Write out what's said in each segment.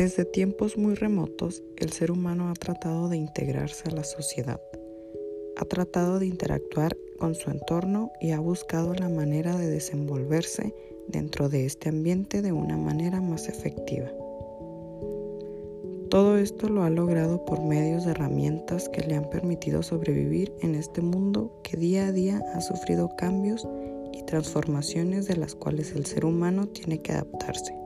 Desde tiempos muy remotos, el ser humano ha tratado de integrarse a la sociedad, ha tratado de interactuar con su entorno y ha buscado la manera de desenvolverse dentro de este ambiente de una manera más efectiva. Todo esto lo ha logrado por medios de herramientas que le han permitido sobrevivir en este mundo que día a día ha sufrido cambios y transformaciones de las cuales el ser humano tiene que adaptarse.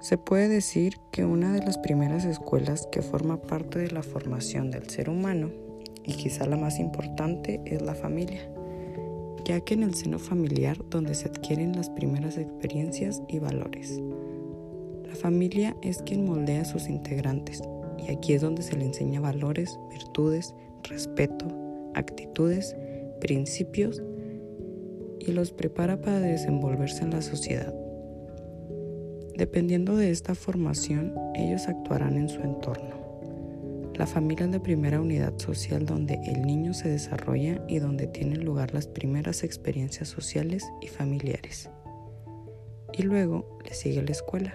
Se puede decir que una de las primeras escuelas que forma parte de la formación del ser humano, y quizá la más importante, es la familia, ya que en el seno familiar donde se adquieren las primeras experiencias y valores. La familia es quien moldea a sus integrantes, y aquí es donde se le enseña valores, virtudes, respeto, actitudes, principios y los prepara para desenvolverse en la sociedad. Dependiendo de esta formación, ellos actuarán en su entorno. La familia es la primera unidad social donde el niño se desarrolla y donde tienen lugar las primeras experiencias sociales y familiares. Y luego le sigue la escuela.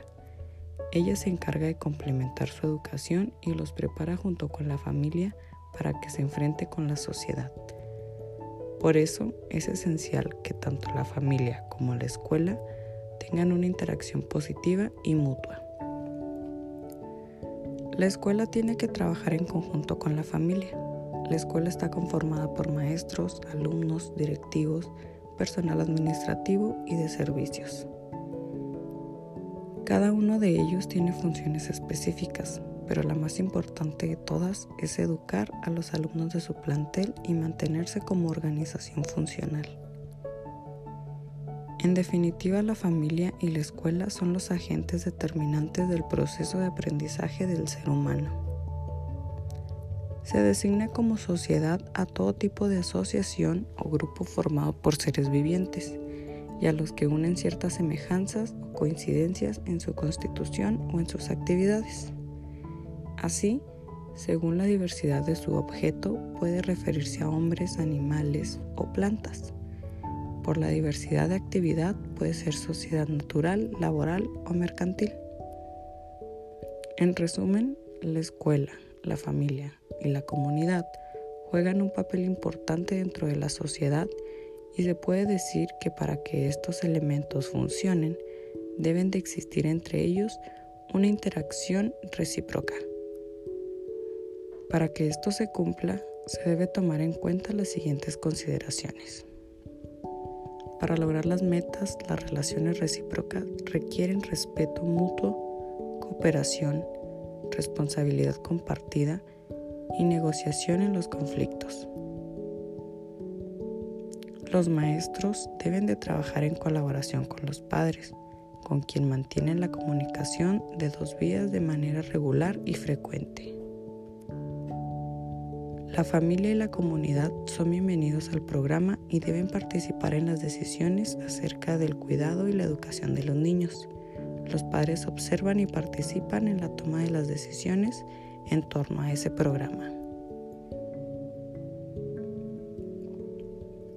Ella se encarga de complementar su educación y los prepara junto con la familia para que se enfrente con la sociedad. Por eso es esencial que tanto la familia como la escuela tengan una interacción positiva y mutua. La escuela tiene que trabajar en conjunto con la familia. La escuela está conformada por maestros, alumnos, directivos, personal administrativo y de servicios. Cada uno de ellos tiene funciones específicas, pero la más importante de todas es educar a los alumnos de su plantel y mantenerse como organización funcional. En definitiva, la familia y la escuela son los agentes determinantes del proceso de aprendizaje del ser humano. Se designa como sociedad a todo tipo de asociación o grupo formado por seres vivientes y a los que unen ciertas semejanzas o coincidencias en su constitución o en sus actividades. Así, según la diversidad de su objeto, puede referirse a hombres, animales o plantas por la diversidad de actividad puede ser sociedad natural, laboral o mercantil. En resumen, la escuela, la familia y la comunidad juegan un papel importante dentro de la sociedad y se puede decir que para que estos elementos funcionen deben de existir entre ellos una interacción recíproca. Para que esto se cumpla, se debe tomar en cuenta las siguientes consideraciones. Para lograr las metas, las relaciones recíprocas requieren respeto mutuo, cooperación, responsabilidad compartida y negociación en los conflictos. Los maestros deben de trabajar en colaboración con los padres, con quien mantienen la comunicación de dos vías de manera regular y frecuente. La familia y la comunidad son bienvenidos al programa y deben participar en las decisiones acerca del cuidado y la educación de los niños. Los padres observan y participan en la toma de las decisiones en torno a ese programa.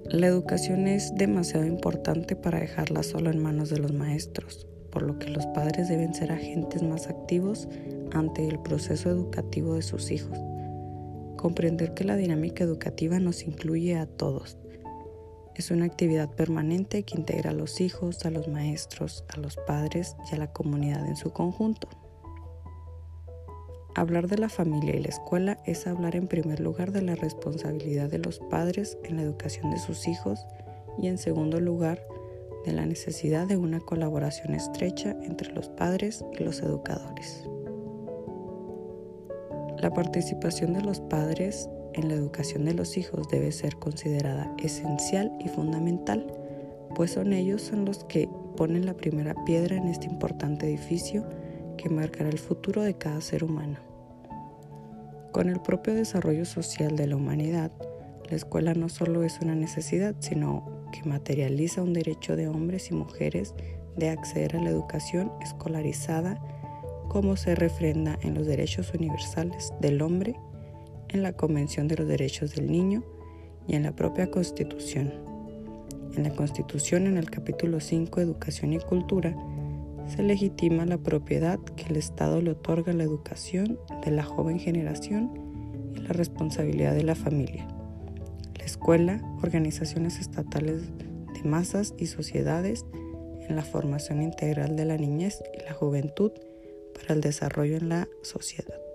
La educación es demasiado importante para dejarla solo en manos de los maestros, por lo que los padres deben ser agentes más activos ante el proceso educativo de sus hijos comprender que la dinámica educativa nos incluye a todos. Es una actividad permanente que integra a los hijos, a los maestros, a los padres y a la comunidad en su conjunto. Hablar de la familia y la escuela es hablar en primer lugar de la responsabilidad de los padres en la educación de sus hijos y en segundo lugar de la necesidad de una colaboración estrecha entre los padres y los educadores. La participación de los padres en la educación de los hijos debe ser considerada esencial y fundamental, pues son ellos son los que ponen la primera piedra en este importante edificio que marcará el futuro de cada ser humano. Con el propio desarrollo social de la humanidad, la escuela no solo es una necesidad, sino que materializa un derecho de hombres y mujeres de acceder a la educación escolarizada como se refrenda en los derechos universales del hombre, en la Convención de los Derechos del Niño y en la propia Constitución. En la Constitución, en el capítulo 5, Educación y Cultura, se legitima la propiedad que el Estado le otorga a la educación de la joven generación y la responsabilidad de la familia. La escuela, organizaciones estatales de masas y sociedades en la formación integral de la niñez y la juventud para el desarrollo en la sociedad.